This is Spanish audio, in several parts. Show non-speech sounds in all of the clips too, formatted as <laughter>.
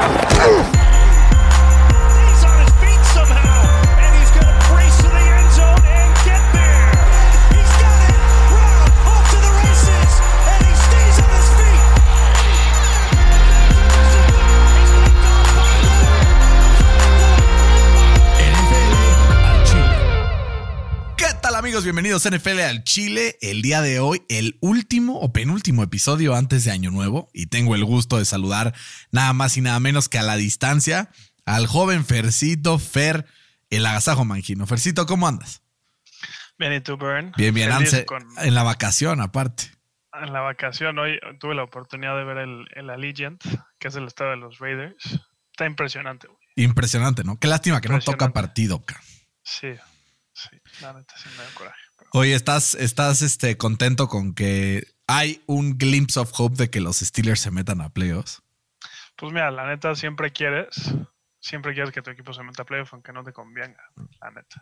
Thank. Bienvenidos a NFL al Chile. El día de hoy, el último o penúltimo episodio antes de Año Nuevo. Y tengo el gusto de saludar nada más y nada menos que a la distancia al joven Fercito Fer, el agasajo manjino. Fercito, ¿cómo andas? Bien, ¿y tú, Burn? Bien, bien, Feliz Anse, con- en la vacación aparte. en la vacación hoy tuve la oportunidad de ver el, el Allegiant, que es el estado de los Raiders. Está impresionante, güey. Impresionante, ¿no? Qué lástima que no toca partido. ca. Sí, sí, la neta sí me da coraje. Oye, ¿estás, estás este, contento con que hay un glimpse of hope de que los Steelers se metan a playoffs? Pues mira, la neta siempre quieres, siempre quieres que tu equipo se meta a playoff aunque no te convenga, la neta.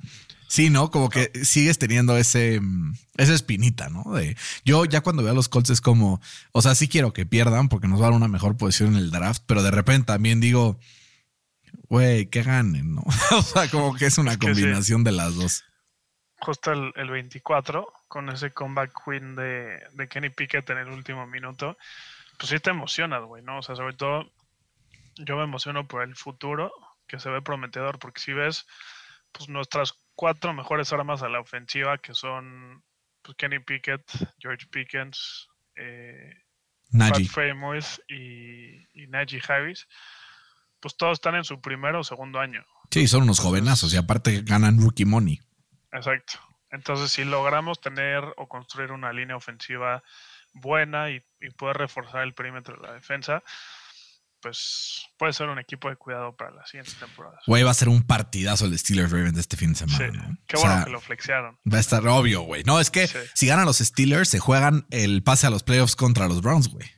Sí, ¿no? Como que sigues teniendo ese, mm, esa espinita, ¿no? De, yo ya cuando veo a los Colts es como, o sea, sí quiero que pierdan porque nos va a dar una mejor posición en el draft, pero de repente también digo, güey, que ganen, ¿no? <laughs> o sea, como que es una Es que sí. combinación de las dos. Justo el, el 24, con ese comeback win de, de Kenny Pickett en el último minuto, pues sí te emocionas, güey, ¿no? O sea, sobre todo yo me emociono por el futuro, que se ve prometedor, porque si ves, pues nuestras cuatro mejores armas a la ofensiva, que son pues, Kenny Pickett, George Pickens, eh, Pat Najee. Freiermuth y, y Najee Harris, pues todos están en su primer o segundo año. Sí, son unos jovenazos y aparte ganan rookie money. Exacto. Entonces, si logramos tener o construir una línea ofensiva buena y, y poder reforzar el perímetro de la defensa, pues puede ser un equipo de cuidado para las siguientes temporadas. Güey, va a ser un partidazo el Steelers Ravens de este fin de Sí, semana, ¿no? qué O bueno sea, que lo flexearon. Va a estar obvio, güey. No, es que Sí. si ganan los Steelers, se juegan el pase a los playoffs contra los Browns, güey.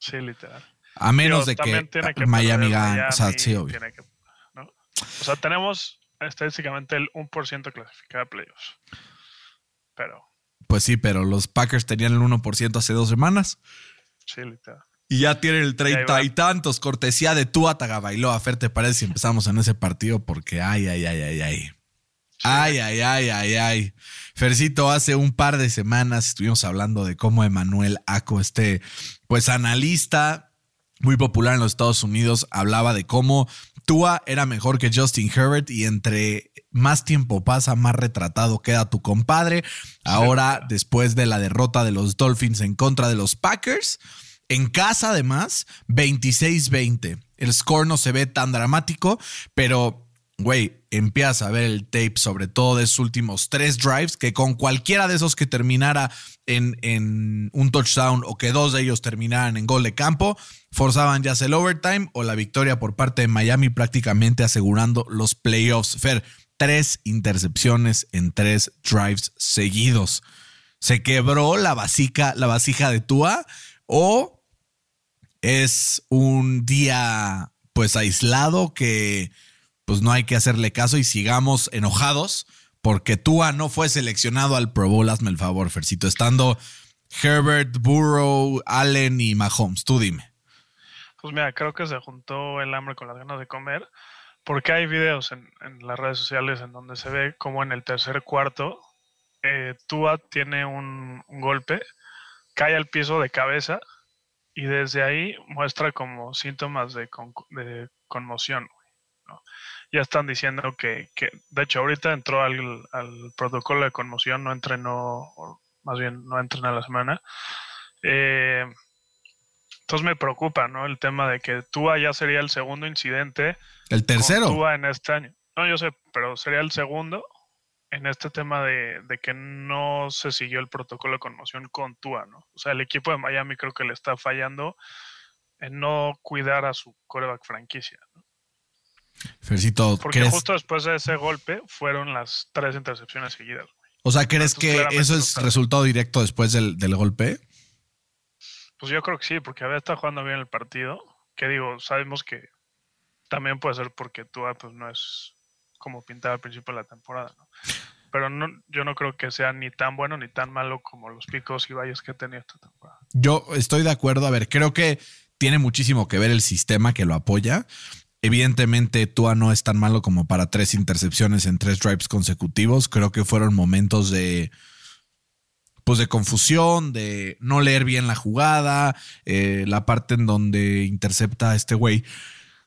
Sí, literal. A menos Digo, de que, Miami gane. O sea, sí, obvio. tiene que- ¿no? O sea, tenemos estadísticamente el 1% clasificado a playoffs. Pero, Pues sí, pero los Packers tenían el 1% hace dos semanas. sí, literal. Y ya tienen el treinta va. y tantos. Cortesía de Tua Tagovailoa. Fer, ¿te parece si empezamos en ese partido? Porque ay, ay, ay, ay, ay. Ay, ay, ay, ay, ay. Fercito, hace un par de semanas estuvimos hablando de cómo Emanuel Aco, este, pues analista muy popular en los Estados Unidos, hablaba de cómo Tua era mejor que Justin Herbert y entre más tiempo pasa, más retratado queda tu compadre. Ahora, después de la derrota de los Dolphins en contra de los Packers, en casa además, 26-20. El score no se ve tan dramático, pero güey, empiezas a ver el tape, sobre todo de sus últimos tres drives, que con cualquiera de esos que terminara en, en un touchdown o que dos de ellos terminaran en gol de campo, forzaban ya el overtime o la victoria por parte de Miami, prácticamente asegurando los playoffs. Fer, tres intercepciones en tres drives seguidos. ¿Se quebró la vasija, la vasija de Tua o es un día pues aislado que pues no hay que hacerle caso y sigamos enojados porque Tua no fue seleccionado al Pro Bowl. Hazme el favor, Fercito, estando Herbert, Burrow, Allen y Mahomes. Tú dime. Pues mira, creo que se juntó el hambre con las ganas de comer, porque hay videos en, las redes sociales en donde se ve como en el tercer cuarto eh, Tua tiene un, golpe, cae al piso de cabeza y desde ahí muestra como síntomas de conmoción. Ya están diciendo que, que, de hecho, ahorita entró al, al protocolo de conmoción, no entrenó, o más bien no entrena la semana. Eh, entonces me preocupa, ¿no? El tema de que Tua ya sería el segundo incidente El con tercero. Tua en este año. No, yo sé, pero sería el segundo en este tema de, de que no se siguió el protocolo de conmoción con Tua, ¿no? O sea, el equipo de Miami creo que le está fallando en no cuidar a su coreback franquicia. ¿no? Fercito, Porque ¿crees, justo después de ese golpe fueron las tres intercepciones seguidas. güey. o sea, ¿crees entonces que eso es resultado directo después del, del golpe? Pues yo creo que sí, porque había estado jugando bien el partido. Que digo, sabemos que también puede ser porque Tua pues no es como pintaba al principio de la temporada, ¿no? Pero no, yo no creo que sea ni tan bueno ni tan malo como los picos y valles que ha tenido esta temporada. Yo estoy de acuerdo. A ver, creo que tiene muchísimo que ver el sistema que lo apoya. Evidentemente, Tua no es tan malo como para tres intercepciones en tres drives consecutivos. Creo que fueron momentos de. Pues de confusión, de no leer bien la jugada, eh, la parte en donde intercepta a este güey.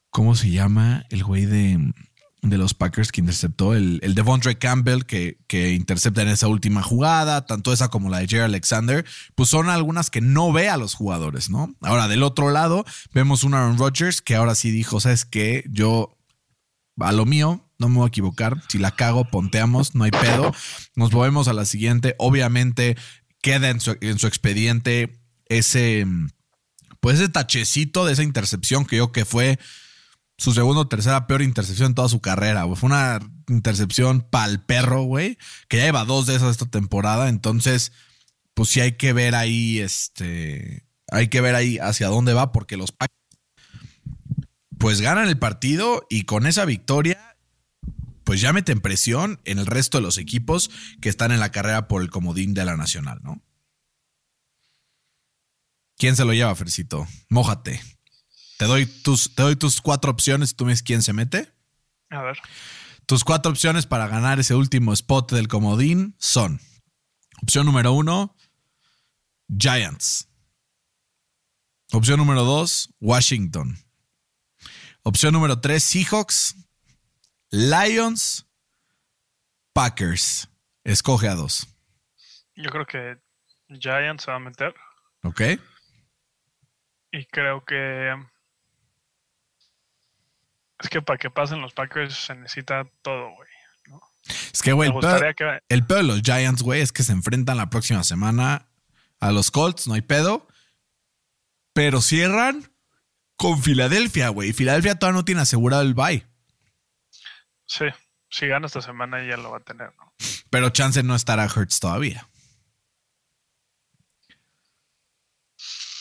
¿Cómo se llama? El güey de, de los Packers que interceptó, el, el Devondre Campbell que, que, intercepta en esa última jugada, tanto esa como la de Jerry Alexander, pues son algunas que no ve a los jugadores, ¿no? Ahora, del otro lado, vemos un Aaron Rodgers que ahora sí dijo, ¿sabes qué? Yo a lo mío, no me voy a equivocar, si la cago, ponteamos, no hay pedo, nos movemos a la siguiente, obviamente queda en su, en su expediente ese, pues ese tachecito de esa intercepción que yo que fue su segundo o tercera peor intercepción en toda su carrera. Fue una intercepción pal perro, güey, que ya lleva dos de esas esta temporada. Entonces, pues sí hay que ver ahí, este, hay que ver ahí hacia dónde va, porque los pues ganan el partido y con esa victoria, pues ya meten presión en el resto de los equipos que están en la carrera por el comodín de la Nacional, ¿no? ¿Quién se lo lleva, Fercito? Mójate. Te doy tus, te doy tus cuatro opciones y tú me dices quién se mete. A ver. Tus cuatro opciones para ganar ese último spot del comodín son: opción número uno, Giants. Opción número dos, Washington. Opción número tres, Seahawks. Lions. Packers. Escoge a dos. Yo creo que Giants se va a meter. Ok. Y creo que es que para que pasen los Packers se necesita todo, güey. ¿no? Es que, güey, el, que pedo de los Giants, güey, es que se enfrentan la próxima semana a los Colts, no hay pedo. Pero cierran con Filadelfia, güey. Filadelfia todavía no tiene asegurado el bye. sí, si gana esta semana ya lo va a tener, ¿no? Pero chance no estará Hurts todavía.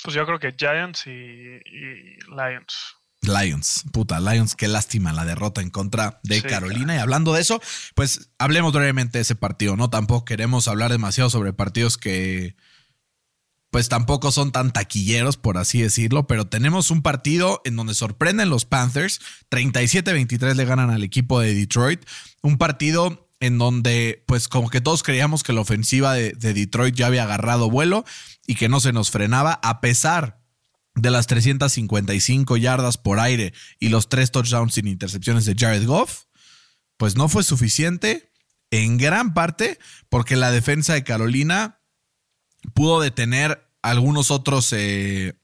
Pues yo creo que Giants y, y Lions. Lions, puta, Lions, qué lástima la derrota en contra de Sí, Carolina. Y hablando de eso, pues hablemos brevemente de ese partido, ¿no? Tampoco queremos hablar demasiado sobre partidos que, pues tampoco son tan taquilleros, por así decirlo, pero tenemos un partido en donde sorprenden los Panthers, 37-23 le ganan al equipo de Detroit, un partido en donde pues como que todos creíamos que la ofensiva de, de Detroit ya había agarrado vuelo y que no se nos frenaba, a pesar de las 355 yardas por aire y los tres touchdowns sin intercepciones de Jared Goff, pues no fue suficiente en gran parte porque la defensa de Carolina pudo detener algunos otros, eh,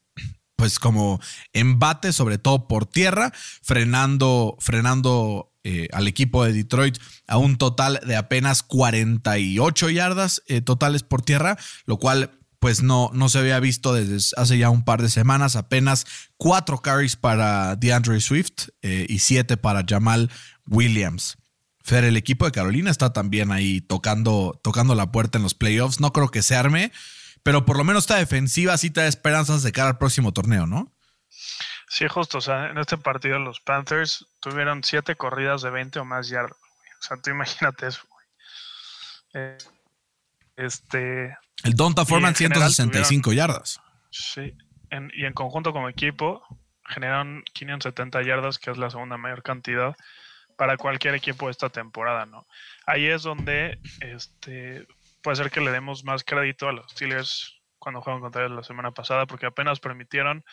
pues como embates, sobre todo por tierra, frenando, frenando eh, al equipo de Detroit a un total de apenas 48 yardas eh, totales por tierra, lo cual pues no, no se había visto desde hace ya un par de semanas, apenas cuatro carries para DeAndre Swift eh, y siete para Jamal Williams. Fer, el equipo de Carolina está también ahí tocando, tocando la puerta en los playoffs. No creo que se arme, pero por lo menos esta defensiva sí da esperanzas de cara al próximo torneo, ¿no? Sí, justo. O sea, en este partido los Panthers tuvieron siete corridas de 20 o más yardas. O sea, tú imagínate eso. Eh, este, El Donta Foreman en general 165 yardas. sí. En- y en conjunto como equipo generaron 570 yardas, que es la segunda mayor cantidad para cualquier equipo esta temporada, ¿no? Ahí es donde este, puede ser que le demos más crédito a los Steelers cuando juegan contra ellos la semana pasada, porque apenas permitieron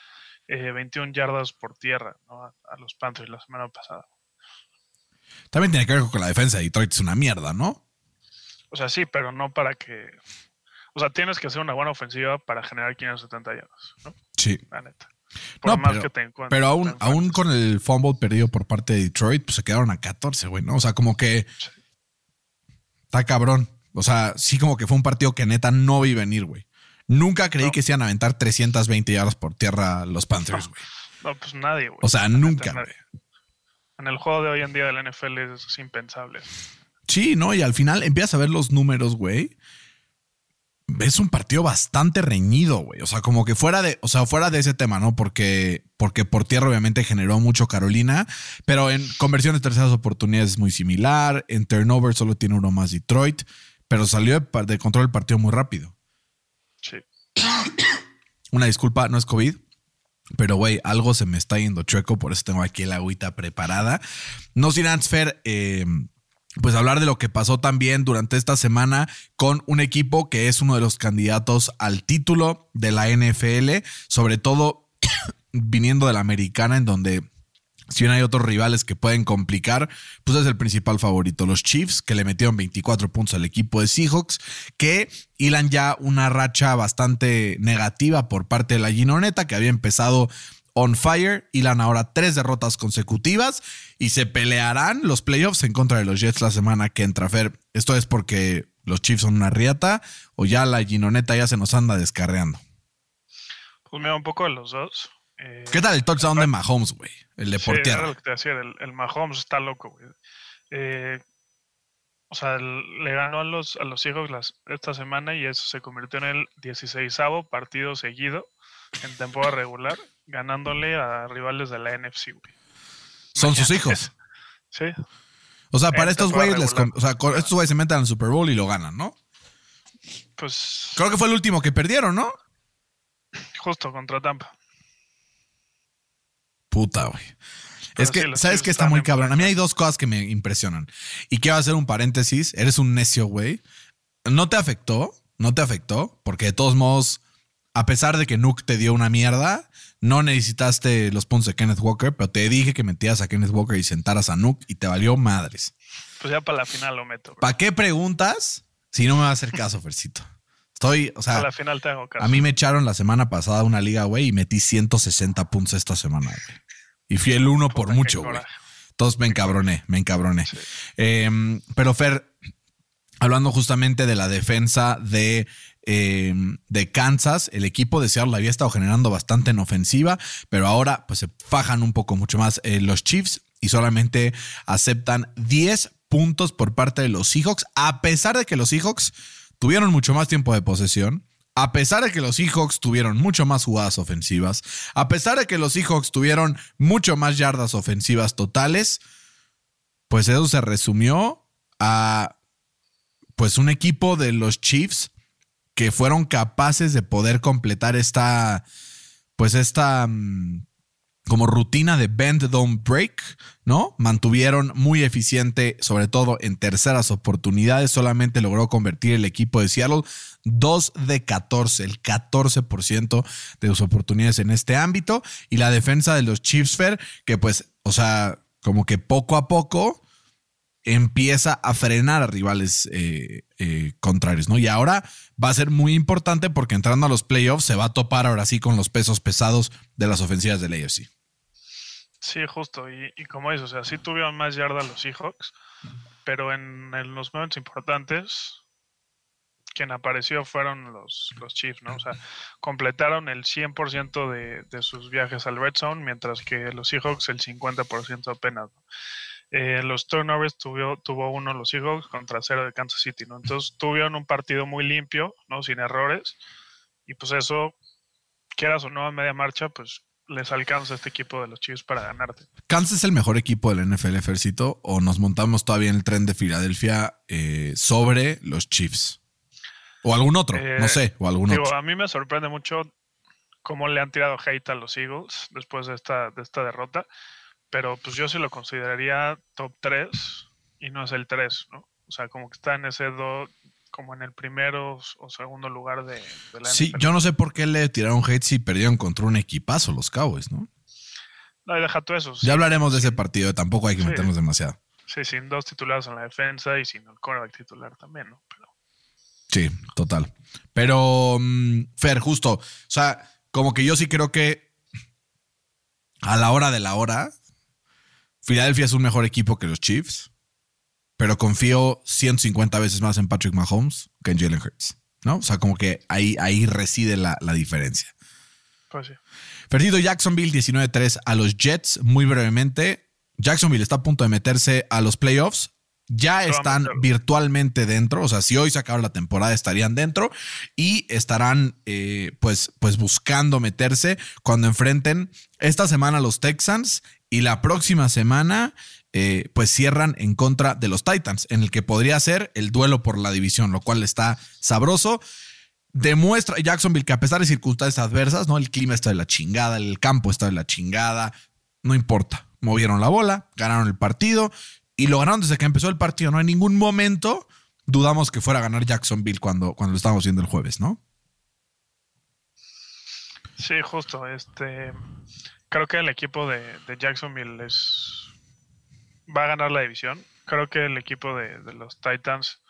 eh, 21 yardas por tierra ¿no? a, a los Panthers la semana pasada. También tiene que ver con la defensa de Detroit, es una mierda, ¿no? O sea, sí, pero no para que... O sea, tienes que hacer una buena ofensiva para generar 570 yardas, ¿no? Sí. La neta. Por No, más pero, que te pero aún, aún con el fumble perdido por parte de Detroit, pues se quedaron a 14, güey, ¿no? O sea, como que Sí. está cabrón. O sea, sí como que fue un partido que neta no vi venir, güey. Nunca creí No. que se iban a aventar 320 yardas por tierra los Panthers, güey. No, pues nadie, güey. O sea, nunca. En el juego de hoy en día del NFL es impensable. Sí, ¿no? Y al final empiezas a ver los números, güey. Es un partido bastante reñido, güey. O sea, como que fuera de, o sea, fuera de ese tema, ¿no? Porque, porque por tierra obviamente generó mucho Carolina, pero en conversiones de terceras oportunidades es muy similar. En turnover solo tiene uno más Detroit, pero salió de, control el partido muy rápido. Sí. <coughs> Una disculpa, no es COVID. Pero, güey, algo se me está yendo chueco, por eso tengo aquí el agüita preparada. No sin antes, Fer, eh, pues hablar de lo que pasó también durante esta semana con un equipo que es uno de los candidatos al título de la NFL, sobre todo <coughs> viniendo de la americana, en donde si bien hay otros rivales que pueden complicar, pues es el principal favorito. Los Chiefs, que le metieron 24 puntos al equipo de Seahawks, que hilan ya una racha bastante negativa por parte de la Ginoneta, que había empezado on fire. Hilan ahora tres derrotas consecutivas y se pelearán los playoffs en contra de los Jets la semana que entra. Fer, ¿esto es porque los Chiefs son una riata o ya la Ginoneta ya se nos anda descarreando? Pues mira, un poco de los dos. Eh, ¿Qué tal el touchdown de Mahomes, güey? El de sí, por era tierra. lo que te decía, el, el Mahomes está loco, güey. Eh, o sea, el- le ganó a los, a los Seahawks las- esta semana y eso se convirtió en el 16 partido seguido en temporada regular, ganándole a rivales de la NFC, güey. Son sus hijos. Sí, O sea, para estos güeyes, les o sea, estos güeyes se meten al Super Bowl y lo ganan, ¿no? pues Creo que fue el último que perdieron, ¿no? justo contra Tampa. Puta, güey. Pero Es que, sí, ¿sabes qué está muy cabrón? A mí hay dos cosas que me impresionan. Y quiero hacer un paréntesis. Eres un necio, güey. No te afectó, no te afectó, porque de todos modos, a pesar de que Nuke te dio una mierda, no necesitaste los puntos de Kenneth Walker, pero te dije que metías a Kenneth Walker y sentaras a Nuke y te valió madres. Pues ya para la final lo meto. ¿Para qué preguntas si no me va a hacer caso, Fercito? Estoy, o sea, Para la final te hago caso. A mí me echaron la semana pasada a una liga, güey, y metí 160 puntos esta semana, güey. Y fui el uno por Puta, mucho, güey. Entonces me encabroné, me encabroné. Sí. Eh, pero Fer, hablando justamente de la defensa de, eh, de Kansas, el equipo de Seattle había estado generando bastante en ofensiva, pero ahora pues se fajan un poco mucho más eh, los Chiefs y solamente aceptan 10 puntos por parte de los Seahawks, a pesar de que los Seahawks tuvieron mucho más tiempo de posesión. A pesar de que los Seahawks tuvieron mucho más jugadas ofensivas, a pesar de que los Seahawks tuvieron mucho más yardas ofensivas totales, pues eso se resumió a pues un equipo de los Chiefs que fueron capaces de poder completar esta pues esta mm, como rutina de bend don't break, ¿no? Mantuvieron muy eficiente, sobre todo en terceras oportunidades, solamente logró convertir el equipo de Seattle 2 de 14, el 14% de sus oportunidades en este ámbito y la defensa de los Chiefs Fair que pues, o sea, como que poco a poco empieza a frenar a rivales eh, eh, contrarios, ¿no? Y ahora va a ser muy importante porque entrando a los playoffs se va a topar ahora sí con los pesos pesados de las ofensivas del AFC. Sí, justo. Y, como dices, o sea, sí tuvieron más yardas los Seahawks, pero en, en los momentos importantes, quien apareció fueron los, los Chiefs, ¿no? O sea, completaron el 100% de, de sus viajes al Red Zone, mientras que los Seahawks el 50% apenas. ¿no? Eh, los turnovers tuvo, tuvo uno los Seahawks contra cero de Kansas City, ¿no? Entonces tuvieron un partido muy limpio, ¿no? Sin errores. Y pues eso, quieras o no, a media marcha, pues les alcanza a este equipo de los Chiefs para ganarte. ¿Kansas es el mejor equipo del NFL, Fercito? ¿O nos montamos todavía en el tren de Filadelfia eh, sobre los Chiefs? ¿O algún otro? Eh, no sé, o algún Digo, otro. a mí me sorprende mucho cómo le han tirado hate a los Eagles después de esta, de esta derrota, pero pues yo sí lo consideraría top 3 y no es el 3, ¿no? O sea, como que está en ese do, como en el primero o segundo lugar de, de la Sí, NFL. yo no sé por qué le tiraron hate si perdieron contra un equipazo los Cowboys, ¿no? No, y deja tú eso. sí, Ya hablaremos de ese partido, tampoco hay que Sí. meternos demasiado. Sí, sin dos titulares en la defensa y sin el cornerback titular también, ¿no? Pero Sí, total. Pero, mm, Fer, justo, o sea, como que yo sí creo que a la hora de la hora, Filadelfia es un mejor equipo que los Chiefs, pero confío 150 veces más en Patrick Mahomes que en Jalen Hurts, ¿no? O sea, como que ahí, ahí reside la, la diferencia. pues sí. Perdido Jacksonville 19-3 a los Jets, muy brevemente. Jacksonville está a punto de meterse a los playoffs. Ya están virtualmente dentro. O sea, si hoy se acaba la temporada, estarían dentro y estarán eh, pues, pues buscando meterse cuando enfrenten esta semana a los Texans y la próxima semana eh, pues cierran en contra de los Titans, en el que podría ser el duelo por la división, lo cual está sabroso. demuestra Jacksonville que a pesar de circunstancias adversas, ¿no? El clima está de la chingada, el campo está de la chingada, no importa. Movieron la bola, ganaron el partido y lo ganaron desde que empezó el partido. No hay ningún momento dudamos que fuera a ganar Jacksonville cuando, cuando lo estábamos viendo el jueves, ¿no? Sí, justo. Este, creo que el equipo de, de Jacksonville es, va a ganar la división. Creo que el equipo de, de los Titans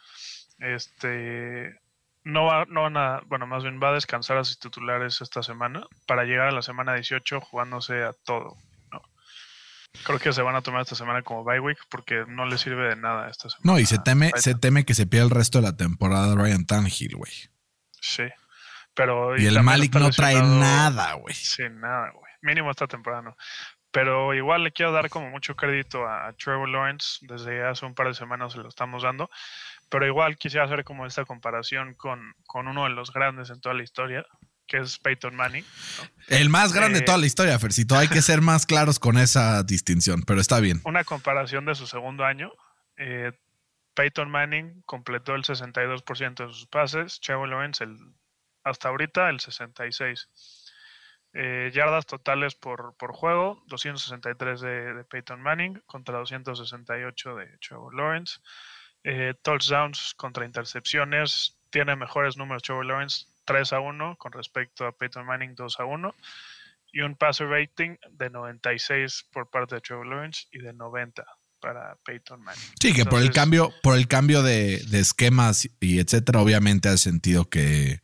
este, no va, no van a, bueno, más bien va a descansar a sus titulares esta semana para llegar a la semana 18 jugándose a todo. ¿no? Creo que se van a tomar esta semana como bye week porque no le sirve de nada esta semana. No, y se teme, se teme que se pierda el resto de la temporada Ryan Tannehill, güey. Sí. Pero, Y el Malik no trae nada, güey. Sí, nada, güey. Mínimo esta temporada no. Pero igual le quiero dar como mucho crédito a, a Trevor Lawrence. Desde hace un par de semanas se lo estamos dando. Pero igual quisiera hacer como esta comparación con, con uno de los grandes en toda la historia, que es Peyton Manning. El más grande de Eh, toda la historia, Fercito. Hay que ser <laughs> más claros con esa distinción, pero está bien. Una comparación de su segundo año. eh, Peyton Manning completó el 62% de sus pases. Trevor Lawrence el, hasta ahorita el 66%. Eh, yardas totales por, por juego, 263 de, de Peyton Manning contra 268 de Trevor Lawrence. Eh, touchdowns contra intercepciones, tiene mejores números Trevor Lawrence 3 a 1 con respecto a Peyton Manning 2 a 1 y un passer rating de 96 por parte de Trevor Lawrence y de 90 para Peyton Manning. Sí, que por el cambio, por el cambio de, de esquemas y etcétera, obviamente hace sentido que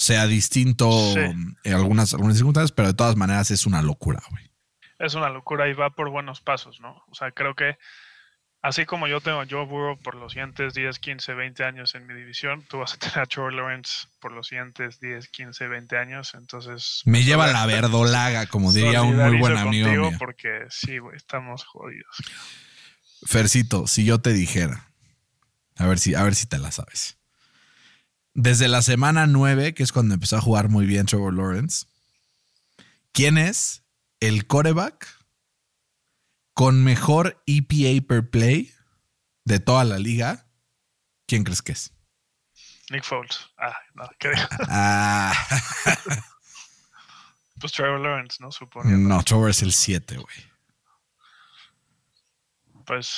sea distinto Sí. en algunas, algunas circunstancias, pero de todas maneras es una locura, güey. es una locura y va por buenos pasos, ¿no? O sea, creo que así como yo tengo a Joe Burrow por los siguientes 10, 15, 20 años en mi división, tú vas a tener a Trevor Lawrence por los siguientes 10, 15, 20 años, entonces... Me lleva la verdolaga, como diría un muy buen amigo mío. Porque sí, güey, estamos jodidos. Fercito, si yo te dijera, a ver si, a ver si te la sabes. Desde la semana 9, que es cuando empezó a jugar muy bien Trevor Lawrence, ¿quién es el coreback con mejor EPA per play de toda la liga? ¿Quién crees que es? Nick Foles. Ah, no, <laughs> ¿qué? Ah, Pues Trevor Lawrence, ¿no? Suponiendo. no, Trevor es el 7, güey. Pues...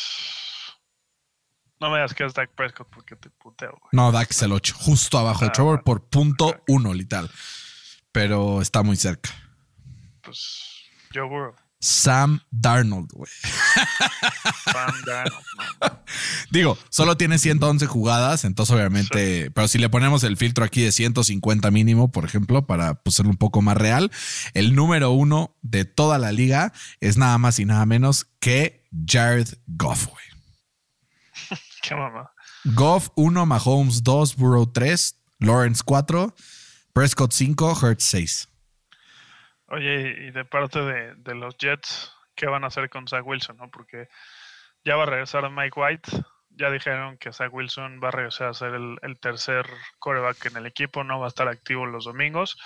No me digas que es Dak Prescott porque te puteo, güey. No, Dak es el 8, justo abajo de Ah, Trevor por punto. 1, literal. Pero está muy cerca. Pues Joe Burrow. Sam Darnold, güey. Sam Darnold, <laughs> no. Digo, solo tiene 111 jugadas, entonces obviamente, pero si le ponemos el filtro aquí de 150 mínimo, por ejemplo, para pues, ser un poco más real, el número uno de toda la liga es nada más y nada menos que Jared Goff, güey. Qué mamá. Goff 1, Mahomes 2, Burrow 3, Lawrence 4, Prescott 5, Hurts 6. Oye, y de parte de, de los Jets, ¿qué van a hacer con Zach Wilson? ¿no? Porque ya va a regresar Mike White. Ya dijeron que Zach Wilson va a regresar a ser el, el tercer coreback en el equipo, no va a estar activo los domingos.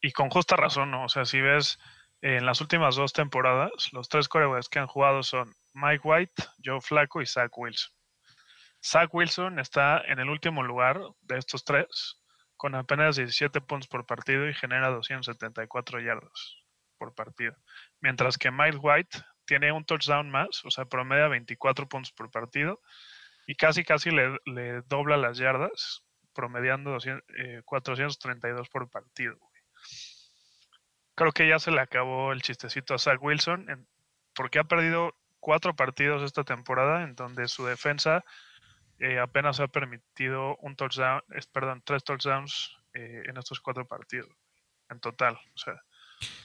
Y con justa razón, ¿no? O sea, si ves eh, en las últimas dos temporadas, los tres corebacks que han jugado son Mike White, Joe Flacco y Zach Wilson. Zach Wilson está en el último lugar de estos tres, con apenas 17 puntos por partido y genera 274 yardas por partido. Mientras que Mike White tiene un touchdown más, o sea, promedia 24 puntos por partido y casi casi le, dobla las yardas, promediando 200, eh, 432 por partido. Creo que ya se le acabó el chistecito a Zach Wilson porque ha perdido cuatro partidos esta temporada en donde su defensa eh, apenas ha permitido un touchdown, es, perdón, tres touchdowns eh, en estos cuatro partidos en total. O sea,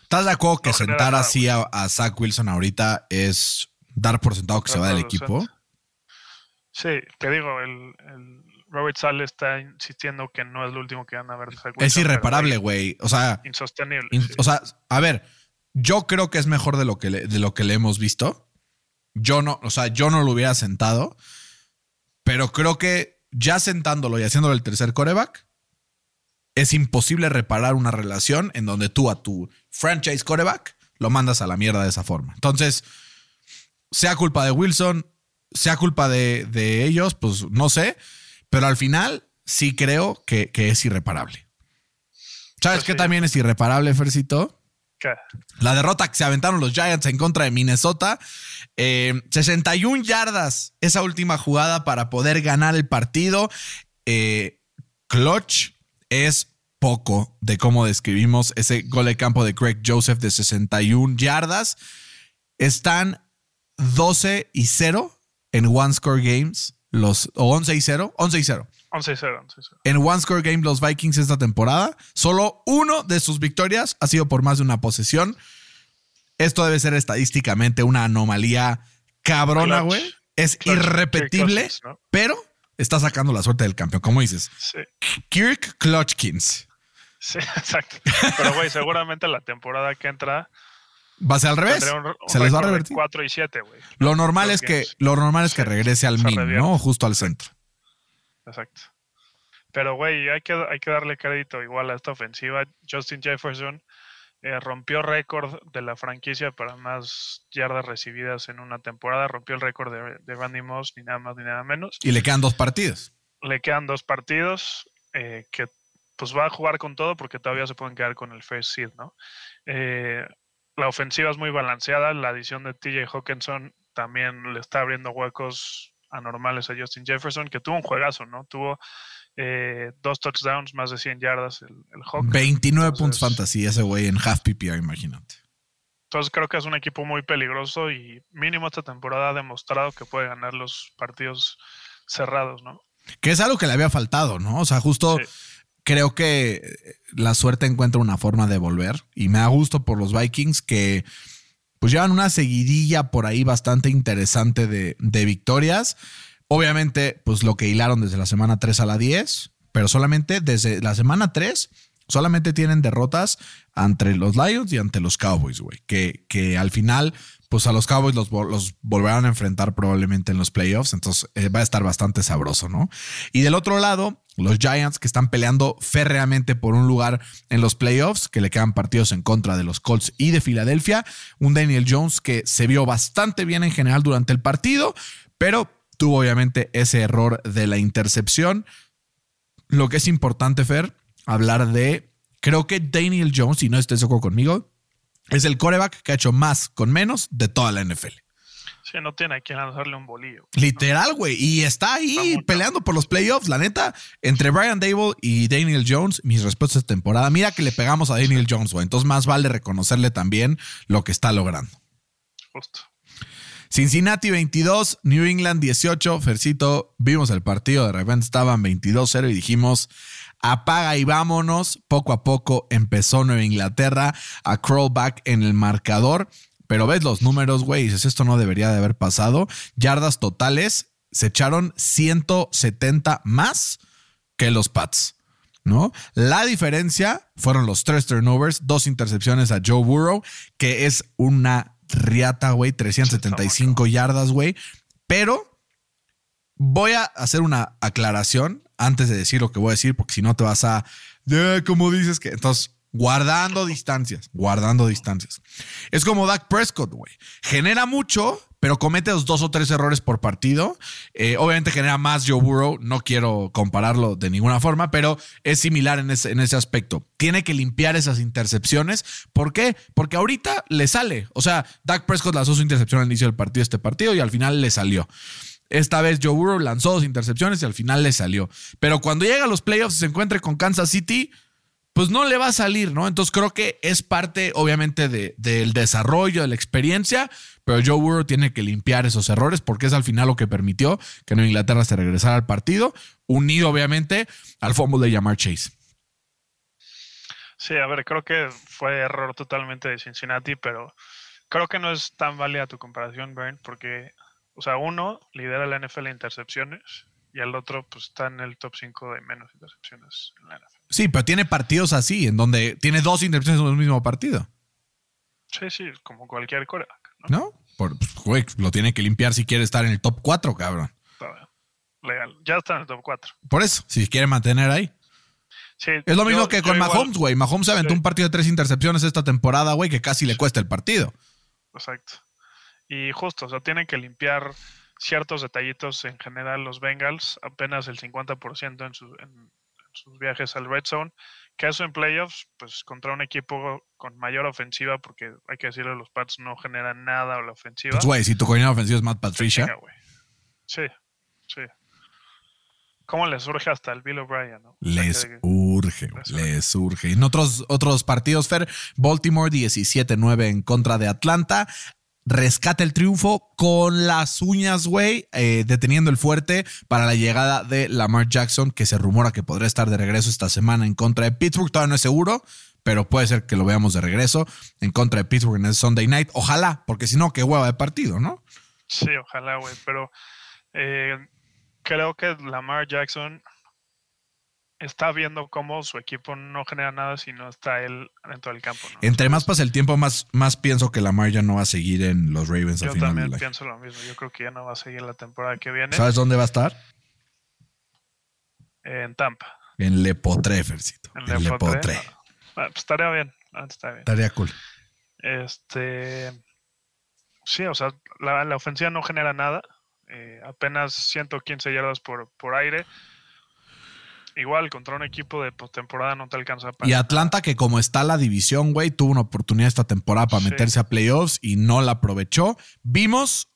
¿Estás de acuerdo que No sentar así a, a Zach Wilson ahorita es dar por sentado que se va del equipo? Sí, te digo, el, el Robert Sale está insistiendo que no es lo último que van a ver de Zach Es Wilson, pero, irreparable, güey, güey. O sea, Insostenible. In- sí. O sea, a ver, yo creo que es mejor de lo que le, de lo que le hemos visto. Yo no, o sea, yo no lo hubiera sentado, pero creo que ya sentándolo y haciéndolo el tercer coreback, es imposible reparar una relación en donde tú a tu franchise coreback lo mandas a la mierda de esa forma. Entonces, sea culpa de Wilson, sea culpa de, de ellos, pues no sé, pero al final sí creo que, que es irreparable. ¿Sabes Pues qué sí. también es irreparable, Fercito? ¿Qué? La derrota que se aventaron los Giants en contra de Minnesota. Eh, 61 yardas esa última jugada para poder ganar el partido. Eh, clutch es poco de cómo describimos ese gol de campo de Craig Joseph de 61 yardas. Están 12 y 0 en one score games. Los, o 11 y 0. 11 y 0 11 0, 11 0. en One Score Game los Vikings esta temporada. Solo uno de sus victorias ha sido por más de una posesión. Esto debe ser estadísticamente una anomalía cabrona, güey. Es Clutch, irrepetible, pero está sacando la suerte del campeón. Como dices, Sí, Kirk Clutchkins. sí, <laughs> exacto. Pero, güey, seguramente la temporada que entra Va a ser al revés. tendrá un, un Se les va a revertir. 4 y 7, güey. Lo normal Los es que games. lo normal es que Sí, regrese al min. ¿no? Justo al centro. Exacto. Pero, güey, hay que, hay que darle crédito igual a esta ofensiva. Justin Jefferson eh, rompió récord de la franquicia para más yardas recibidas en una temporada. Rompió el récord de, de Randy Moss, ni nada más ni nada menos. Y le quedan dos partidos. Le quedan dos partidos eh, que pues va a jugar con todo porque todavía se pueden quedar con el first seed, ¿no? Eh, la ofensiva es muy balanceada. La adición de TJ Hawkinson también le está abriendo huecos anormales a Justin Jefferson, que tuvo un juegazo, ¿no? Tuvo eh, dos touchdowns, más de 100 yardas el, el Hawk. 29 Entonces- puntos fantasy ese güey en half PPR, imagínate. Entonces creo que es un equipo muy peligroso y mínimo esta temporada ha demostrado que puede ganar los partidos cerrados, ¿no? Que es algo que le había faltado, ¿no? O sea, justo Sí. creo que la suerte encuentra una forma de volver. Y me da gusto por los Vikings que pues llevan una seguidilla por ahí bastante interesante de, de victorias. Obviamente, pues lo que hilaron desde la semana 3 a la 10, pero solamente desde la semana 3 solamente tienen derrotas ante los Lions y ante los Cowboys, güey. Que, que al final, pues a los Cowboys los, los volverán a enfrentar probablemente en los playoffs. Entonces eh, va a estar bastante sabroso, ¿no? Y del otro lado, los Giants que están peleando férreamente por un lugar en los playoffs, que le quedan partidos en contra de los Colts y de Filadelfia. Un Daniel Jones que se vio bastante bien en general durante el partido, pero tuvo obviamente ese error de la intercepción. Lo que es importante, Fer, hablar de. Creo que Daniel Jones, si no estés acuerdo conmigo, es el coreback que ha hecho más con menos de toda la NFL. Sí, no tiene a quien lanzarle un bolillo. Literal, güey. Y está ahí Está peleando por los playoffs. La neta, entre Brian Dable y Daniel Jones, mis respuestas de temporada. Mira que le pegamos a Daniel Jones, güey. Entonces, más vale reconocerle también lo que está logrando. Justo. Cincinnati 22, New England 18. Fercito, vimos el partido, de repente estaban 22-0 y dijimos, apaga y vámonos. Poco a poco empezó Nueva Inglaterra a crawl back en el marcador. Pero ves los números, güey, dices, esto no debería de haber pasado. Yardas totales se echaron 170 más que los Pats. ¿No? La diferencia fueron los tres turnovers, dos intercepciones a Joe Burrow, que es una riata, güey, 375 yardas, güey. Pero voy a hacer una aclaración antes de decir lo que voy a decir, porque si no te vas a. "Eh, ¿Cómo dices que? Entonces, guardando distancias, guardando distancias. Es como Dak Prescott, güey. Genera mucho, pero comete los dos o tres errores por partido. Eh, obviamente genera más Joe Burrow. No quiero compararlo de ninguna forma, pero es similar en ese, en ese aspecto. Tiene que limpiar esas intercepciones. ¿Por qué? Porque ahorita le sale. O sea, Dak Prescott lanzó su intercepción al inicio del partido, este partido, y al final le salió. Esta vez Joe Burrow lanzó dos intercepciones y al final le salió. Pero cuando llega a los playoffs y se encuentre con Kansas City, pues no le va a salir, ¿no? Entonces creo que es parte, obviamente, de- del desarrollo, de la experiencia, pero Joe Burrow tiene que limpiar esos errores porque es al final lo que permitió que Nueva Inglaterra se regresara al partido, unido, obviamente, al fumble de Yamar Chase. Sí, a ver, creo que fue error totalmente de Cincinnati, pero creo que no es tan válida tu comparación, Bern, porque, o sea, uno lidera la NFL en intercepciones y el otro, pues, está en el top 5 de menos intercepciones en la NFL. Sí, pero tiene partidos así, en donde tiene dos intercepciones en el mismo partido, Sí, sí, como cualquier coreback, ¿no? ¿no? Por, pues, güey, lo tiene que limpiar si quiere estar en el top 4, cabrón. Está bien. Legal. Ya está en el top 4. Por eso, si quiere mantener ahí. Sí, Es lo yo- mismo que con Mahomes, güey. Mahomes se aventó Sí. un partido de tres intercepciones esta temporada, güey, que casi le cuesta el partido. Exacto. Y justo, o sea, tienen que limpiar ciertos detallitos en general, los Bengals, apenas el 50% en, su, en, sus viajes al Red Zone, que eso en playoffs, pues contra un equipo con mayor ofensiva, porque hay que decirlo, los Pats no generan nada a la ofensiva. Pues, güey, si tu coordinador ofensivo es Matt Patricia. Sí, sí. ¿Cómo le surge hasta el Bill O'Brien, no? Les que- urge, les urge. les urge. En otros, otros partidos, Fer, Baltimore 17-9 en contra de Atlanta. Rescata el triunfo con las uñas, güey, eh, deteniendo el fuerte para la llegada de Lamar Jackson, que se rumora que podría estar de regreso esta semana en contra de Pittsburgh. Todavía no es seguro, pero puede ser que lo veamos de regreso en contra de Pittsburgh en el Sunday night. Ojalá, porque si no, qué hueva de partido, ¿no? Sí, ojalá, güey, pero eh, creo que Lamar Jackson está viendo cómo su equipo no genera nada si no está él dentro del campo, ¿no? Entre más pasa el tiempo, más, más pienso que Lamar ya no va a seguir en los Ravens al Yo final. también del año. pienso lo mismo. Yo creo que ya no va a seguir la temporada que viene ¿Sabes dónde va a estar? en Tampa. En Le Potré, Fercito. En En. Ah, pues estaría bien, la está bien. Estaría cool. Este. Sí, o sea, la, la ofensiva no genera nada. eh, apenas 115 yardas por, por aire. Igual contra un equipo de postemporada no te alcanza para Y Atlanta, que como está la división, güey, tuvo una oportunidad esta temporada para Sí. meterse a playoffs y no la aprovechó. Vimos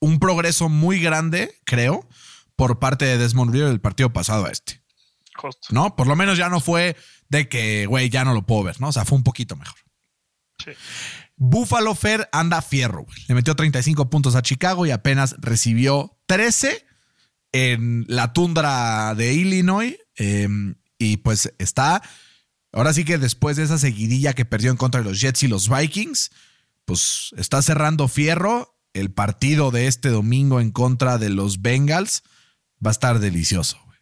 un progreso muy grande, creo, por parte de Desmond Reader del partido pasado a este. Justo. ¿No? Por lo menos ya no fue de que, güey, ya no lo puedo ver, ¿no? O sea, fue un poquito mejor. Sí. Buffalo Fair anda fierro, güey. Le metió 35 puntos a Chicago y apenas recibió 13 en la tundra de Illinois. Eh, y pues está. Ahora sí que después de esa seguidilla que perdió en contra de los Jets y los Vikings, pues está cerrando fierro. El partido de este domingo en contra de los Bengals va a estar delicioso, güey.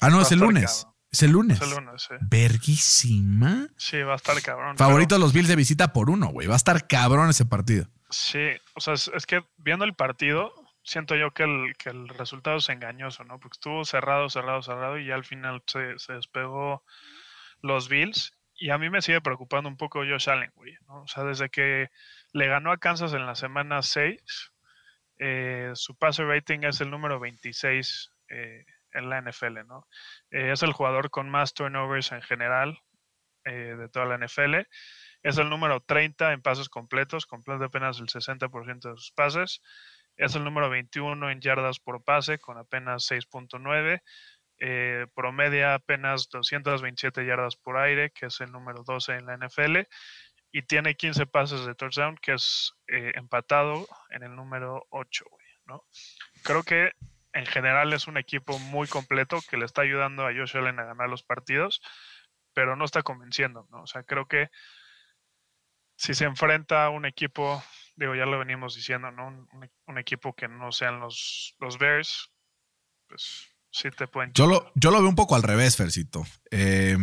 Ah, no, es el lunes. Es el lunes. Es el lunes, sí. Verguísima. Sí, va a estar cabrón. Favorito de los Bills de visita por uno, güey. Va a estar cabrón ese partido. Sí, o sea, es, es que viendo el partido, siento yo que el, que el resultado es engañoso, ¿no? Porque estuvo cerrado, cerrado, cerrado y ya al final se, se despegó los Bills. Y a mí me sigue preocupando un poco Josh Allen, ¿no? O sea, desde que le ganó a Kansas en la semana 6, eh, su pase rating es el número 26 eh, en la NFL, ¿no? Eh, es el jugador con más turnovers en general eh, de toda la NFL. Es el número 30 en pases completos, completa apenas el 60% de sus pases. Es el número 21 en yardas por pase, con apenas 6.9. Eh, promedia apenas 227 yardas por aire, que es el número 12 en la NFL. Y tiene 15 pases de touchdown, que es eh, empatado en el número 8, güey, ¿no? Creo que en general es un equipo muy completo que le está ayudando a Josh Allen a ganar los partidos, pero no está convenciendo, ¿no? O sea, creo que si se enfrenta a un equipo, digo, ya lo venimos diciendo, ¿no? Un, un- un equipo que no sean los, los Bears, pues sí te pueden... Yo lo, yo lo veo un poco al revés, Fercito. Eh,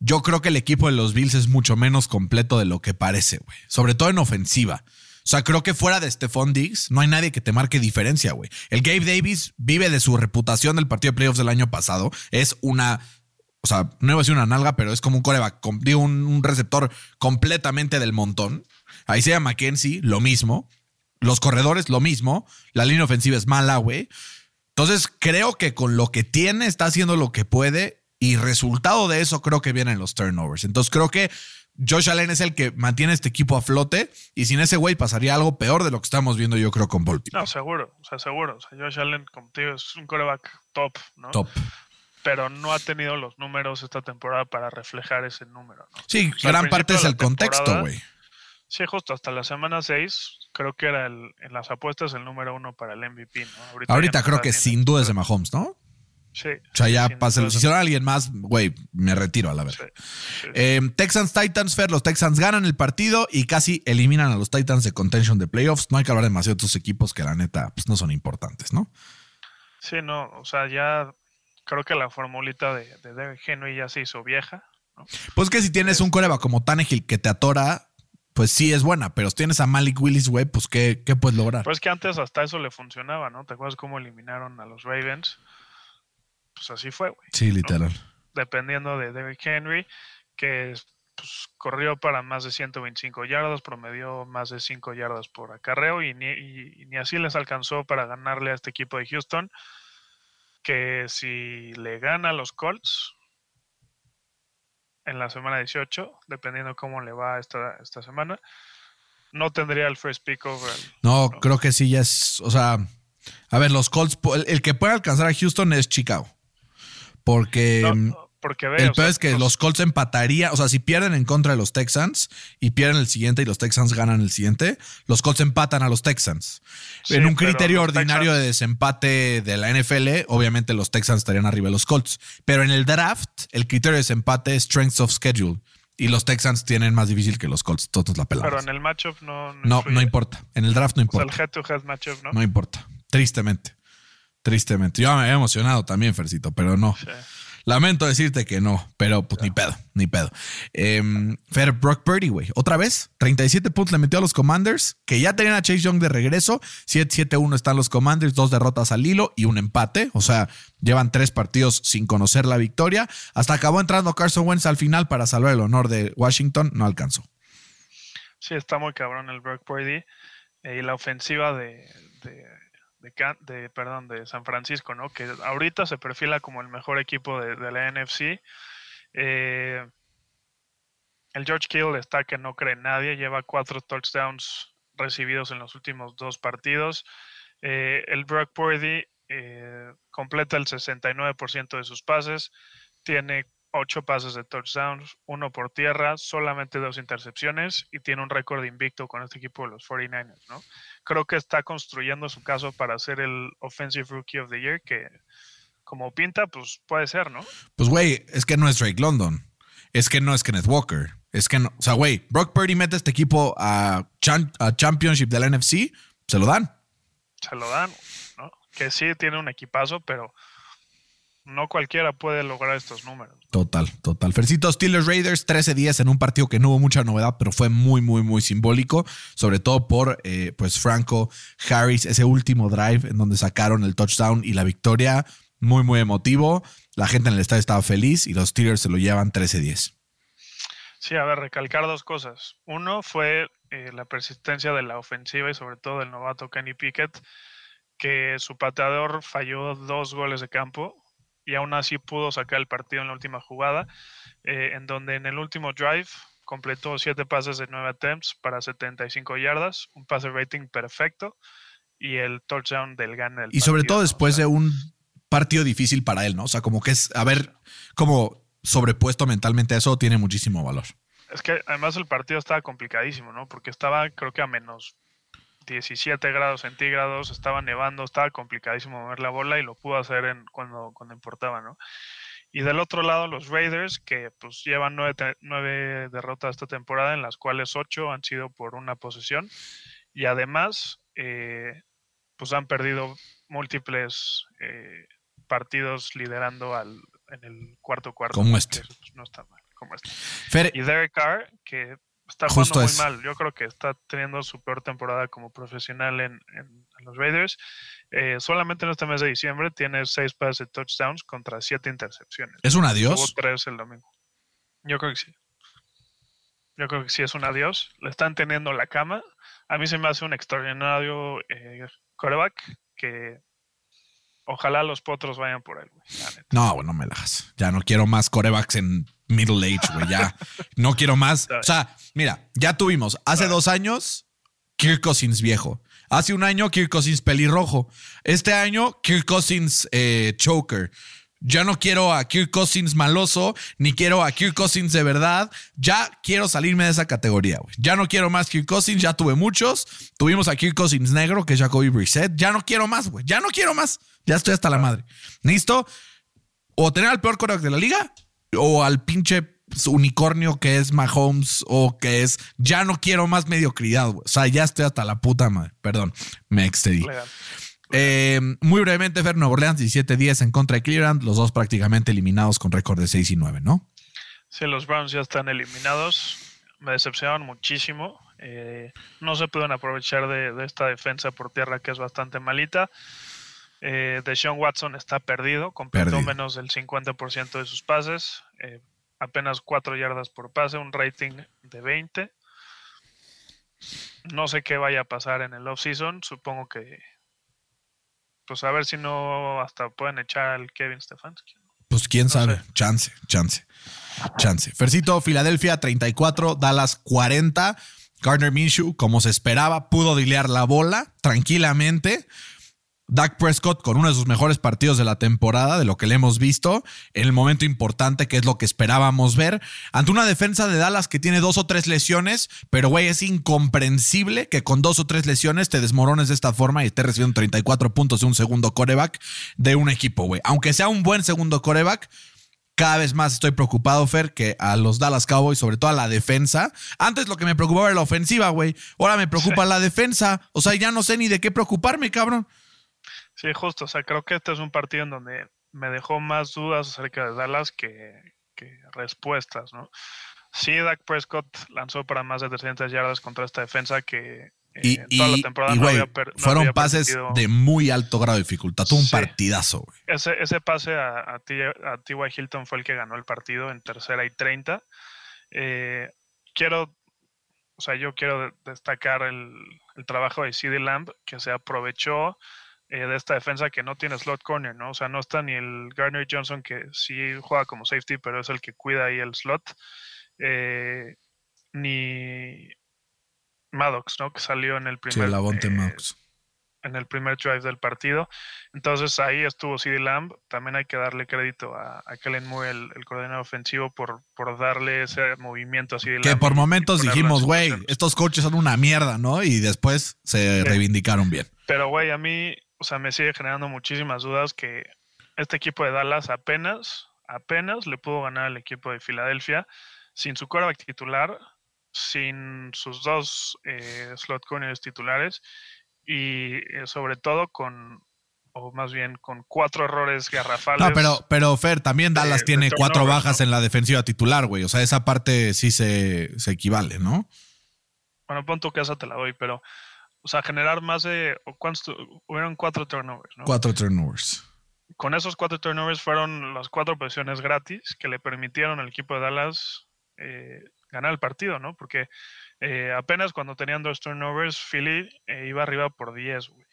yo creo que el equipo de los Bills es mucho menos completo de lo que parece, güey. Sobre todo en ofensiva. O sea, creo que fuera de Stephon Diggs no hay nadie que te marque diferencia, güey. El Gabe Davis vive de su reputación del partido de playoffs del año pasado. Es una, o sea, no iba a decir una nalga, pero es como un coreback, digo, un, un receptor completamente del montón. Ahí se llama Mackenzie, lo mismo. Los corredores, lo mismo. La línea ofensiva es mala, güey. Entonces, creo que con lo que tiene está haciendo lo que puede y resultado de eso creo que vienen los turnovers. Entonces, creo que Josh Allen es el que mantiene este equipo a flote y sin ese güey pasaría algo peor de lo que estamos viendo yo creo con Baltimore. No, seguro, o sea, seguro. O sea, Josh Allen, digo, es un coreback top, ¿no? Top. Pero no ha tenido los números esta temporada para reflejar ese número, ¿no? Sí, O sea, al gran parte es el contexto, güey. Sí, justo hasta la semana 6, creo que era el, en las apuestas el número uno para el MVP, ¿no? Ahorita creo que sin duda es de Mahomes, ¿no? Sí. O sea, ya pasa. Si hicieron a alguien más, güey, me retiro a la sí, sí. Eh, Texans Titans, Fer, los Texans ganan el partido y casi eliminan a los Titans de contention de playoffs. No hay que hablar demasiado de otros equipos que la neta pues, no son importantes, ¿no? Sí, no, o sea, ya creo que la formulita de, de Derrick Henry ya se hizo vieja. ¿no? Pues que si tienes un coreba como Tannehill que te atora, pues sí es buena, pero si tienes a Malik Willis, güey, pues ¿qué, qué puedes lograr? Pero es que antes hasta eso le funcionaba, ¿no? ¿Te acuerdas cómo eliminaron a los Ravens? Pues así fue, güey. sí, literal. Dependiendo de Derrick Henry, que es- pues, corrió para más de 125 yardas, promedió más de 5 yardas por acarreo y ni, y ni así les alcanzó para ganarle a este equipo de Houston, que si le gana a los Colts en la semana 18, dependiendo cómo le va esta, esta semana, no tendría el first pick over. No, creo que sí, ya es. O sea, a ver, los Colts, el, el que puede alcanzar a Houston es Chicago. Porque. No, mm, porque ve, el sea, peor es que los- los Colts empatarían, o sea, si pierden en contra de los Texans y pierden el siguiente y los Texans ganan el siguiente, los Colts empatan a los Texans. Sí, en un criterio ordinario Texans- de desempate de la NFL, obviamente los Texans estarían arriba de los Colts. Pero en el draft, el criterio de desempate es strength of schedule. Y los Texans tienen más difícil que los Colts. Todos la pelamos. pero en el matchup no. No, no importa. En el draft no O sea, importa. el head-to-head matchup, ¿no? No importa. Tristemente. Tristemente. Yo me había emocionado también, Fercito, pero no. Sí. Lamento decirte que no, pero pues ni pedo, ni pedo. Em, Fer Brock Purdy, güey. Otra vez, 37 puntos le metió a los Commanders, que ya tenían a Chase Young de regreso. 7-7-1 están los Commanders, dos derrotas al hilo y un empate. O sea, llevan tres partidos sin conocer la victoria. Hasta acabó entrando Carson Wentz al final para salvar el honor de Washington. No alcanzó. Sí, está muy cabrón el Brock Purdy. eh, y la ofensiva de, de, de perdón, de San Francisco, ¿no? Que ahorita se perfila como el mejor equipo de, la NFC. Eh, el George Kittle está que no cree nadie, lleva cuatro touchdowns recibidos en los últimos dos partidos. Eh, el Brock Purdy eh, completa el 69% de sus pases, tiene ocho pases de touchdowns, uno por tierra, solamente dos intercepciones y tiene un récord invicto con este equipo de los 49ers, ¿no? Creo que está construyendo su caso para ser el Offensive Rookie of the Year, que como pinta, pues puede ser, ¿no? Pues, güey, es que no es Drake London. Es que no es Kenneth Walker. Es que no. O sea, güey, Brock Purdy mete a este equipo a, chan- a Championship del NFC, se lo dan. Se lo dan, ¿no? Que sí tiene un equipazo, pero no cualquiera puede lograr estos números. Total, total. Fercito Steelers Raiders 13-10 en un partido que no hubo mucha novedad, pero fue muy, muy, muy simbólico. Sobre todo por eh, pues Franco Harris, ese último drive en donde sacaron el touchdown y la victoria. Muy, muy emotivo. La gente en el estadio estaba feliz y los Steelers se lo llevan 13-10. Sí, a ver, recalcar dos cosas. Uno fue eh, la persistencia de la ofensiva y sobre todo del novato Kenny Pickett, que su pateador falló dos goles de campo y aún así pudo sacar el partido en la última jugada, eh, en donde en el último drive completó siete pases de nueve attempts para 75 yardas, un pase rating perfecto y el touchdown del gane del Y sobre todo después sea, de un partido difícil para él, ¿no? O sea, como que es haber como sobrepuesto mentalmente a eso tiene muchísimo valor. Es que además el partido estaba complicadísimo, ¿no? Porque estaba, creo que a menos 17 grados centígrados, estaba nevando, estaba complicadísimo mover la bola y lo pudo hacer en, cuando, cuando importaba, ¿no? Y del otro lado, los Raiders, que pues llevan nueve, nueve derrotas esta temporada, en las cuales ocho han sido por una posesión. Y además, eh, pues han perdido múltiples eh, partidos liderando al, en el cuarto cuarto. Como este. eso, pues, no está mal, como este. Fer, Y Derek Carr, que está Justo jugando es. muy mal. Yo creo que está teniendo su peor temporada como profesional en, en- en los Raiders. Eh, solamente en este mes de diciembre tiene seis pases de touchdowns contra siete intercepciones. ¿es un adiós? tres el domingo. Yo creo que sí. Yo creo que sí es un adiós. Le están teniendo la cama. A mí se me hace un extraordinario eh, quarterback que ojalá los potros vayan por él. güey. No, güey, no me la hagas. Ya no quiero más corebacks en middle age, güey. Ya no quiero más. <laughs> O sea, mira, ya tuvimos hace dos años Kirk Cousins viejo. Hace un año Kirk Cousins pelirrojo. Este año Kirk Cousins eh, choker. Ya no quiero a Kirk Cousins maloso, ni quiero a Kirk Cousins de verdad. Ya quiero salirme de esa categoría, güey. Ya no quiero más Kirk Cousins, ya tuve muchos. Tuvimos a Kirk Cousins negro, que es Jacoby Brissett. Ya no quiero más, güey. Ya no quiero más. Ya estoy hasta la madre. ¿Listo? o tener al peor quarterback de la liga o al pinche unicornio que es Mahomes o que es ya no quiero más mediocridad, güey. O sea, ya estoy hasta la puta madre. Perdón, me excedí. Eh, muy brevemente, Fer, Nuevo Orleans 17-10 en contra de Cleveland, los dos prácticamente eliminados con récord de 6 y 9, ¿no? Sí, los Browns ya están eliminados. Me decepcionaron muchísimo. Eh, no se pudieron aprovechar de, de esta defensa por tierra que es bastante malita. Eh, Deshaun Watson está perdido, completó Perdido. menos del 50% de sus pases. Eh, apenas 4 yardas por pase, un rating de 20. No sé qué vaya a pasar en el off-season. Supongo que. Pues a ver si no hasta pueden echar al Kevin Stefanski. Pues quién No sabe. sé. Chance, chance, chance. Fercito, Filadelfia 34, Dallas 40. Gardner Minshew, como se esperaba, pudo dilear la bola tranquilamente. Dak Prescott con uno de sus mejores partidos de la temporada, de lo que le hemos visto, en el momento importante, que es lo que esperábamos ver, ante una defensa de Dallas que tiene dos o tres lesiones, pero güey, es incomprensible que con dos o tres lesiones te desmorones de esta forma y estés recibiendo 34 puntos de un segundo coreback de un equipo, güey. Aunque sea un buen segundo coreback, cada vez más estoy preocupado, Fer, que a los Dallas Cowboys, sobre todo a la defensa. Antes lo que me preocupaba era la ofensiva, güey. Ahora me preocupa la defensa. O sea, ya no sé ni de qué preocuparme, cabrón. Sí, justo. O sea, creo que este es un partido en donde me dejó más dudas acerca de Dallas que, que respuestas, ¿no? Sí, Dak Prescott lanzó para más de 300 yardas contra esta defensa que eh, Y, en toda la temporada y, no había no fueron había pases permitido- de muy alto grado de dificultad. Tuvo un Sí. partidazo, güey. Ese, ese pase a, a, T- a T.Y. Hilton fue el que ganó el partido en tercera y 30. Eh, quiero, o sea, yo quiero de- destacar el, el trabajo de CD Lamb, que se aprovechó eh, de esta defensa que no tiene slot corner, ¿no? O sea, no está ni el Gardner Johnson, que sí juega como safety, pero es el que cuida ahí el slot, eh, ni Maddox, ¿no? Que salió en el Sí, primer la Bonte eh, en el primer drive del partido. Entonces ahí estuvo CD Lamb. También hay que darle crédito a, a Kellen Moore, el, el coordinador ofensivo, por, por darle ese movimiento a CD Que Lamb por momentos dijimos, güey, estos coaches son una mierda, ¿no? Y después se Sí. reivindicaron bien. Pero, güey, a mí, o sea, me sigue generando muchísimas dudas que este equipo de Dallas apenas, apenas le pudo ganar al equipo de Filadelfia sin su quarterback titular, sin sus dos eh, slot corners titulares y eh, sobre todo con, o más bien con cuatro errores garrafales. No, pero, pero Fer, también Dallas de tiene cuatro bajas ¿no? en la defensiva titular, güey. O sea, esa parte sí se, se equivale, ¿no? Bueno, pon tu casa, te la doy, pero, o sea, generar más de, ¿cuántos? Hubieron cuatro turnovers, ¿no? Cuatro turnovers. con esos cuatro turnovers fueron las cuatro posiciones gratis que le permitieron al equipo de Dallas eh, ganar el partido, ¿no? Porque eh, apenas cuando tenían dos turnovers, Philly eh, iba arriba por 10, güey.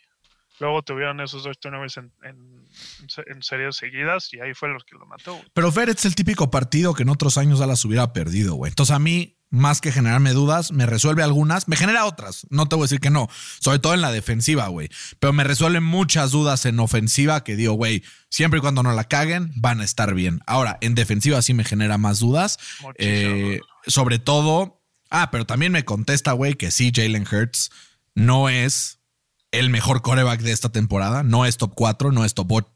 Luego tuvieron esos dos turnovers en, en- en se- en series seguidas y ahí fue lo que lo mató, güey. Pero Fer, es el típico partido que en otros años Dallas hubiera perdido, güey. Entonces a mí, más que generarme dudas, me resuelve algunas, me genera otras. No te voy a decir que no, sobre todo en la defensiva, güey. Pero me resuelve muchas dudas en ofensiva que digo, güey, siempre y cuando no la caguen, van a estar bien. Ahora, en defensiva sí me genera más dudas. Muchísimas Eh, sobre todo, ah, pero también me contesta, güey, que sí, Jalen Hurts no es el mejor coreback de esta temporada. No es top 4, no es top 8.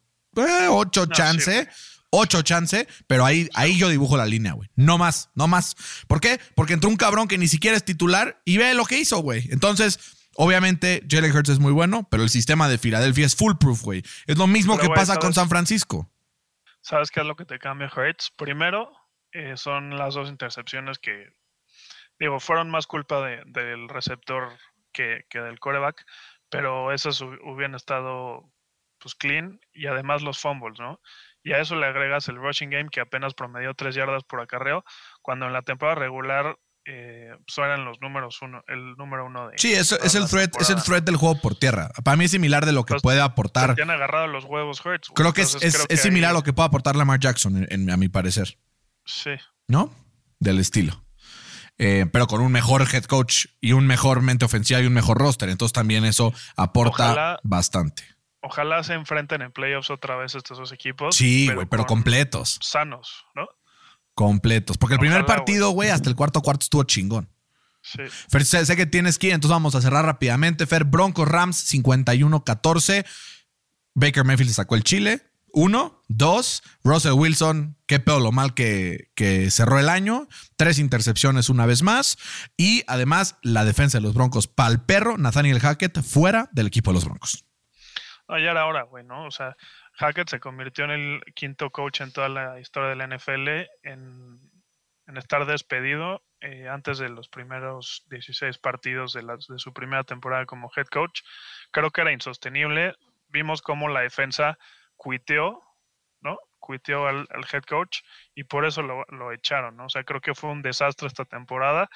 8 No, chance. sí, güey. 8 chance, pero ahí, ahí yo dibujo la línea, güey. No más, no más. ¿Por qué? Porque entró un cabrón que ni siquiera es titular y ve lo que hizo, güey. Entonces, obviamente, Jalen Hurts es muy bueno, pero el sistema de Filadelfia es foolproof, güey. Es lo mismo Pero, que pasa con. San Francisco. ¿Sabes qué es lo que te cambia Hurts? Primero, eh, son las dos intercepciones que, digo, fueron más culpa de- del receptor que, que del coreback, pero esas hu- hubieran estado pues clean y además los fumbles, ¿no? Y a eso le agregas el rushing game que apenas promedió 3 yardas por acarreo, cuando en la temporada regular eh, pues eran los números uno, el número uno de... Sí, es, toda es el threat, es el threat del juego por tierra. Para mí es similar de lo que Entonces, puede aportar. tiene agarrado los huevos Hurts. Creo que es, Entonces, es- creo es que similar a lo que puede aportar Lamar Jackson, en- en- a mi parecer. Sí. ¿no? Del estilo. Eh, pero con un mejor head coach y un mejor mente ofensiva y un mejor roster. Entonces también eso aporta Ojalá- bastante. Ojalá se enfrenten en playoffs otra vez estos dos equipos. Sí, güey, pero completos. Sanos, ¿no? Completos. Porque el primer partido, güey, hasta el cuarto cuarto estuvo chingón. Sí. Fer, sé, sé que tienes que ir, entonces vamos a cerrar rápidamente. Fer, Broncos Rams 51-14. Baker Mayfield sacó el Chile. Uno, dos, Russell Wilson, qué pedo lo mal que, que cerró el año. Tres intercepciones una vez más. Y además, la defensa de los Broncos pal perro, Nathaniel Hackett fuera del equipo de los Broncos. Ya era hora, güey, ¿no? O sea, Hackett se convirtió en el quinto coach en toda la historia de la NFL en, en estar despedido eh, antes de los primeros 16 partidos de, de su primera temporada como head coach. Creo que era insostenible. Vimos cómo la defensa cuiteó, ¿no? cuiteó al, al head coach y por eso lo, lo echaron, ¿no? O sea, creo que fue un desastre esta temporada.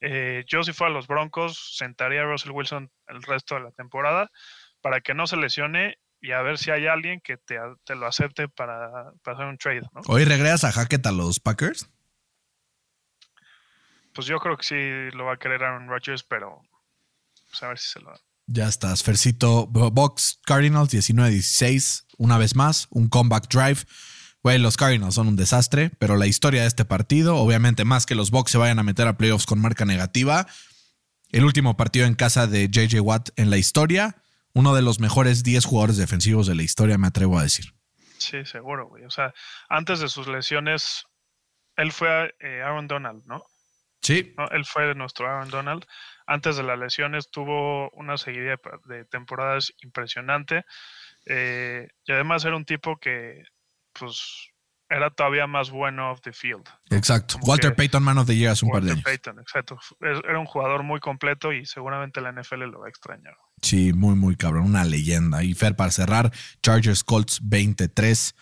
Eh, yo si fuera a los Broncos, sentaría a Russell Wilson el resto de la temporada para que no se lesione y a ver si hay alguien que te, te lo acepte para, para, hacer un trade, ¿no? ¿Hoy regresas a Hackett a los Packers? Pues yo creo que sí lo va a querer Aaron Rodgers, pero pues a ver si se lo da. Ya estás, Fercito. Box Cardinals 19-16, una vez más, un comeback drive. Güey, los Cardinals son un desastre, pero la historia de este partido, obviamente más que los Bucks se vayan a meter a playoffs con marca negativa, el último partido en casa de JJ Watt en la historia, uno de los mejores 10 jugadores defensivos de la historia, me atrevo a decir. Sí, seguro, güey. O sea, antes de sus lesiones, él fue eh, Aaron Donald, ¿no? Sí. ¿No? Él fue nuestro Aaron Donald. Antes de las lesiones tuvo una seguida de temporadas impresionante. Eh, y además era un tipo que, pues, era todavía más bueno off the field. Exacto. Como Walter Payton, Man of the Year hace un Walter par de años. Payton, exacto. Era un jugador muy completo y seguramente la NFL lo va a extrañar. Sí, muy, muy cabrón. Una leyenda. Y Fer, para cerrar, Chargers Colts 23.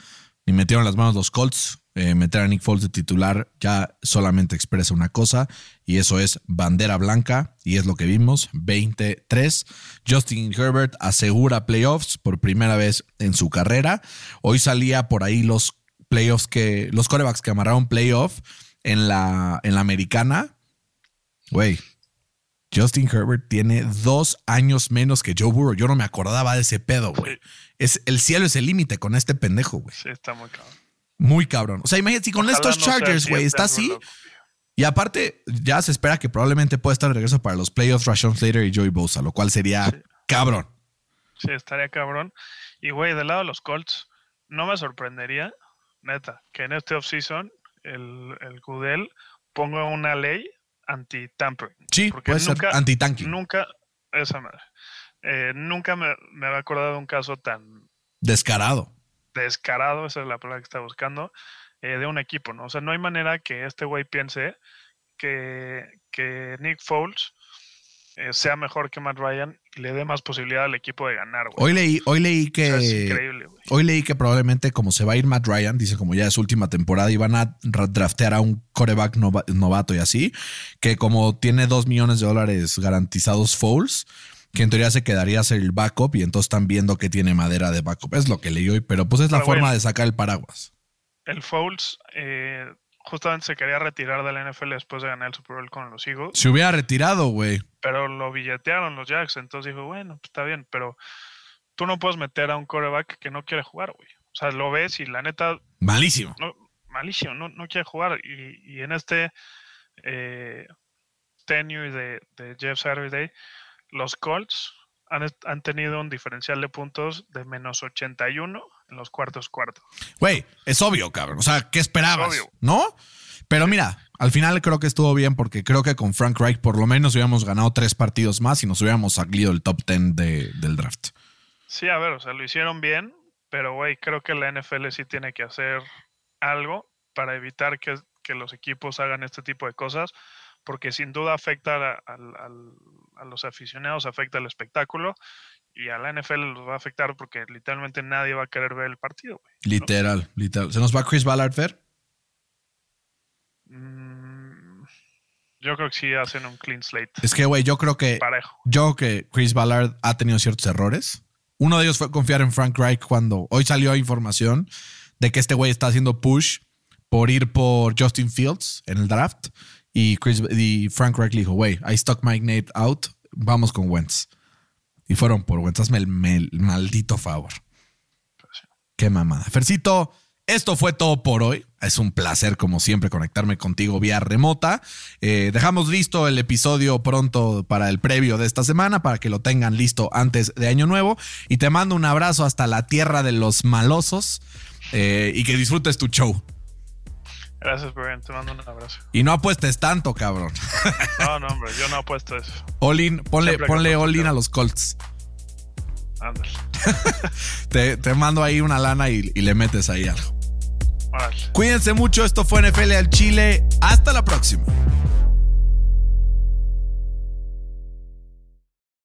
Y metieron las manos los Colts. Eh, meter a Nick Foles de titular ya solamente expresa una cosa y eso es bandera blanca y es lo que vimos, 23. Justin Herbert asegura playoffs por primera vez en su carrera. Hoy salía por ahí los playoffs que, los corebacks que amarraron playoff en la, en la americana. Güey, Justin Herbert tiene dos años menos que Joe Burrow. Yo no me acordaba de ese pedo, güey. Es, el cielo es el límite con este pendejo, güey. Sí, está muy cabrón. Muy cabrón. O sea, imagínate, si con Ojalá estos no Chargers, güey, está así. Y aparte, ya se espera que probablemente pueda estar de regreso para los playoffs Rashon Slater y Joey Bosa, lo cual sería Sí. cabrón. Sí, estaría cabrón. Y, güey, del lado de los Colts, no me sorprendería, neta, que en este offseason el, el Goodell ponga una ley anti-tampering. Sí, Porque puede nunca- ser anti-tanking. Nunca, esa madre, eh, nunca me, me había acordado de un caso tan Descarado. descarado, esa es la palabra que está buscando, eh, de un equipo, ¿no? O sea, no hay manera que este güey piense que, que Nick Foles eh, sea mejor que Matt Ryan le dé más posibilidad al equipo de ganar, güey. Hoy leí, hoy leí O que. sea, es increíble, güey. Hoy leí que probablemente como se va a ir Matt Ryan, dice como ya es última temporada y van a ra- draftear a un coreback nova- novato y así, que como tiene dos millones de dólares garantizados Foles, que en teoría se quedaría a ser el backup y entonces están viendo que tiene madera de backup. Es lo que leí hoy, pero pues es la forma de sacar el paraguas. El Foles eh, justamente se quería retirar de la NFL después de ganar el Super Bowl con los Eagles, Se hubiera retirado, güey. pero lo billetearon los Jacks, entonces dijo, bueno, pues está bien, pero tú no puedes meter a un coreback que no quiere jugar, güey. O sea, lo ves y la neta Malísimo. no, malísimo, no, no quiere jugar. Y, y en este eh, tenure de, de Jeff Saturday, los Colts han, han tenido un diferencial de puntos de menos 81 en los cuartos cuartos. Güey, es obvio, cabrón. O sea, ¿qué esperabas? Es obvio. ¿No? Pero mira, al final creo que estuvo bien porque creo que con Frank Reich por lo menos hubiéramos ganado tres partidos más y nos hubiéramos salido el top 10 de- del draft. Sí, a ver, o sea, lo hicieron bien, pero güey, creo que la NFL sí tiene que hacer algo para evitar que, que los equipos hagan este tipo de cosas, porque sin duda afecta a los aficionados, afecta al espectáculo y a la NFL los va a afectar porque literalmente nadie va a querer ver el partido. güey, ¿no? Literal, literal. ¿Se nos va Chris Ballard, Fer? Mm, yo creo que sí hacen un clean slate Es que, güey, yo creo que parejo. yo creo que Chris Ballard ha tenido ciertos errores. Uno de ellos fue confiar en Frank Reich cuando hoy salió información de que este güey está haciendo push por ir por Justin Fields en el draft. Y, Chris, y Frank Reich le dijo, güey, I stuck my Nate out, vamos con Wentz. Y fueron por hazme el, maldito favor. Qué mamada. Fercito, esto fue todo por hoy. Es un placer, como siempre, conectarme contigo vía remota. Eh, dejamos listo el episodio pronto para el previo de esta semana, para que lo tengan listo antes de Año Nuevo. Y te mando un abrazo hasta la tierra de los malosos eh, y que disfrutes tu show. Gracias, Brian. Te mando un abrazo. Y no apuestes tanto, cabrón. No, no, hombre, yo no apuesto eso. All-in, ponle, Siempre all-in a los Colts. Ándale. <laughs> Te, te mando ahí una lana y, y le metes ahí algo. Órale. Cuídense mucho. Esto fue NFL al Chile. Hasta la próxima.